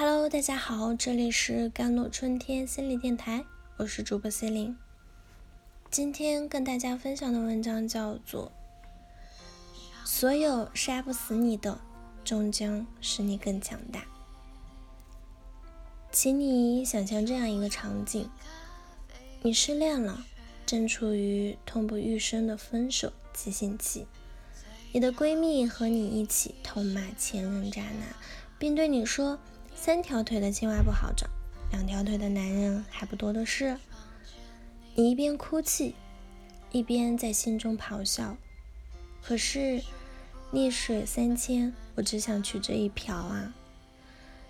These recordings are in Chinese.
Hello，大家好，这里是甘露春天心理电台，我是主播 C 琳。今天跟大家分享的文章叫做《所有杀不死你的，终将使你更强大》。请你想象这样一个场景：你失恋了，正处于痛不欲生的分手急性期，你的闺蜜和你一起痛骂前任渣男，并对你说。三条腿的青蛙不好找，两条腿的男人还不多的是。你一边哭泣，一边在心中咆哮。可是溺水三千，我只想取这一瓢啊！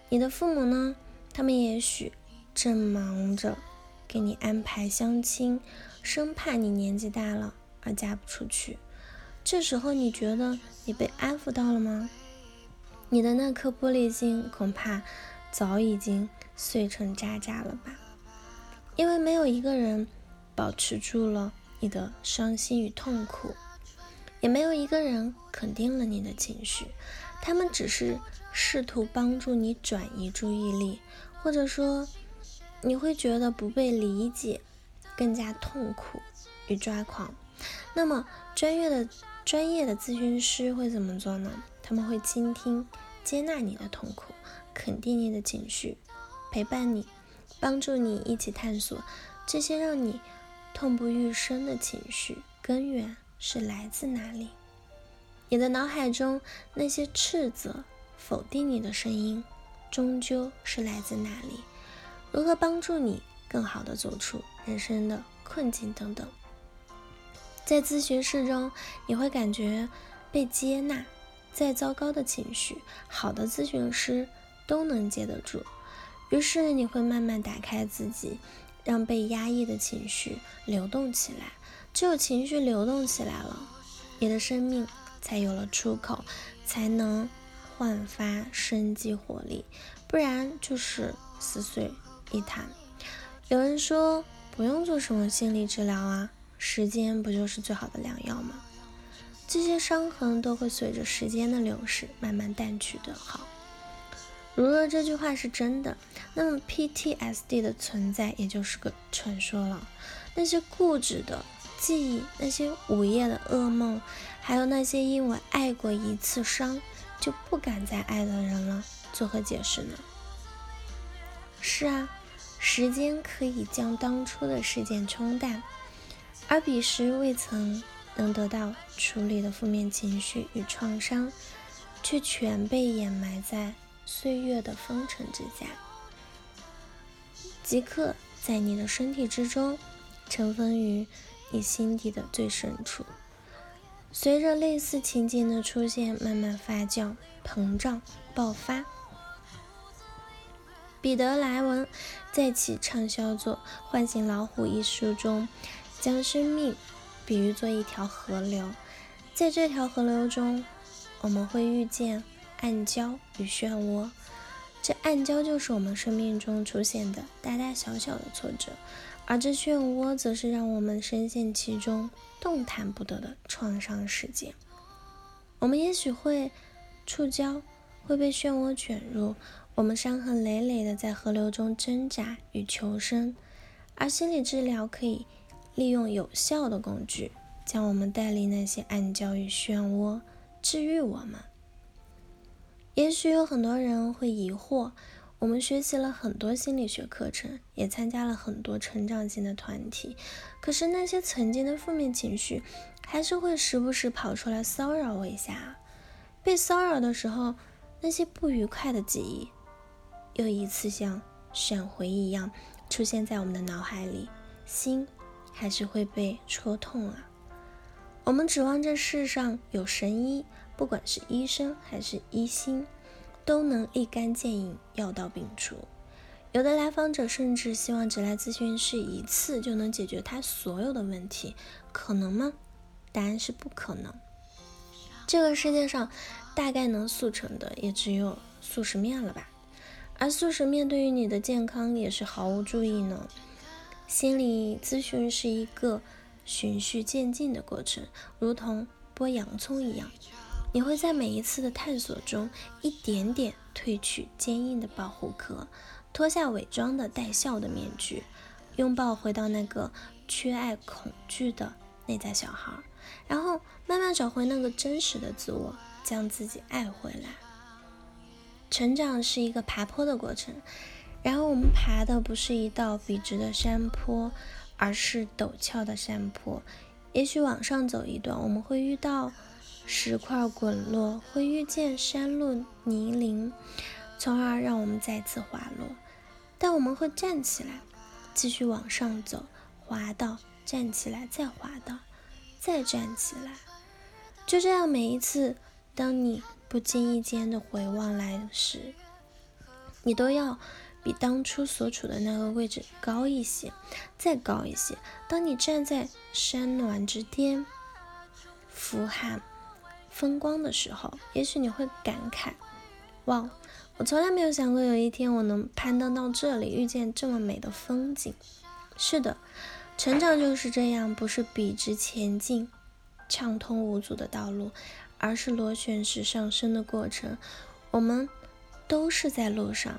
你的父母呢？他们也许正忙着给你安排相亲，生怕你年纪大了而嫁不出去。这时候你觉得你被安抚到了吗？你的那颗玻璃心恐怕早已经碎成渣渣了吧？因为没有一个人保持住了你的伤心与痛苦，也没有一个人肯定了你的情绪，他们只是试图帮助你转移注意力，或者说你会觉得不被理解，更加痛苦与抓狂。那么专业的专业的咨询师会怎么做呢？他们会倾听、接纳你的痛苦，肯定你的情绪，陪伴你，帮助你一起探索这些让你痛不欲生的情绪根源是来自哪里。你的脑海中那些斥责、否定你的声音，终究是来自哪里？如何帮助你更好的走出人生的困境等等。在咨询室中，你会感觉被接纳。再糟糕的情绪，好的咨询师都能接得住。于是你会慢慢打开自己，让被压抑的情绪流动起来。只有情绪流动起来了，你的生命才有了出口，才能焕发生机活力。不然就是死水一潭。有人说不用做什么心理治疗啊，时间不就是最好的良药吗？这些伤痕都会随着时间的流逝慢慢淡去的。好，如若这句话是真的，那么 PTSD 的存在也就是个传说了。那些固执的记忆，那些午夜的噩梦，还有那些因为爱过一次伤就不敢再爱的人了，作何解释呢？是啊，时间可以将当初的事件冲淡，而彼时未曾。能得到处理的负面情绪与创伤，却全被掩埋在岁月的风尘之下，即刻在你的身体之中，尘封于你心底的最深处。随着类似情景的出现，慢慢发酵、膨胀、爆发。彼得·莱文在其畅销作《唤醒老虎》一书中，将生命。比喻做一条河流，在这条河流中，我们会遇见暗礁与漩涡。这暗礁就是我们生命中出现的大大小小的挫折，而这漩涡则是让我们深陷其中、动弹不得的创伤事件。我们也许会触礁，会被漩涡卷入，我们伤痕累累的在河流中挣扎与求生。而心理治疗可以。利用有效的工具，将我们带离那些暗礁与漩涡，治愈我们。也许有很多人会疑惑：我们学习了很多心理学课程，也参加了很多成长性的团体，可是那些曾经的负面情绪，还是会时不时跑出来骚扰我一下。被骚扰的时候，那些不愉快的记忆，又一次像闪回一样出现在我们的脑海里，心。还是会被戳痛啊！我们指望这世上有神医，不管是医生还是医心，都能立竿见影，药到病除。有的来访者甚至希望只来咨询室一次就能解决他所有的问题，可能吗？答案是不可能。这个世界上大概能速成的也只有速食面了吧？而速食面对于你的健康也是毫无注意呢。心理咨询是一个循序渐进的过程，如同剥洋葱一样。你会在每一次的探索中，一点点褪去坚硬的保护壳，脱下伪装的带笑的面具，拥抱回到那个缺爱恐惧的内在小孩，然后慢慢找回那个真实的自我，将自己爱回来。成长是一个爬坡的过程，然后我们爬的不是一道笔直的山坡，而是陡峭的山坡。也许往上走一段，我们会遇到。石块滚落，会遇见山路泥泞，从而让我们再次滑落。但我们会站起来，继续往上走，滑倒，站起来，再滑倒，再站起来。就这样，每一次，当你不经意间的回望来时，你都要比当初所处的那个位置高一些，再高一些。当你站在山峦之巅，俯瞰。风光的时候，也许你会感慨：“哇，我从来没有想过有一天我能攀登到这里，遇见这么美的风景。”是的，成长就是这样，不是笔直前进、畅通无阻的道路，而是螺旋式上升的过程。我们都是在路上。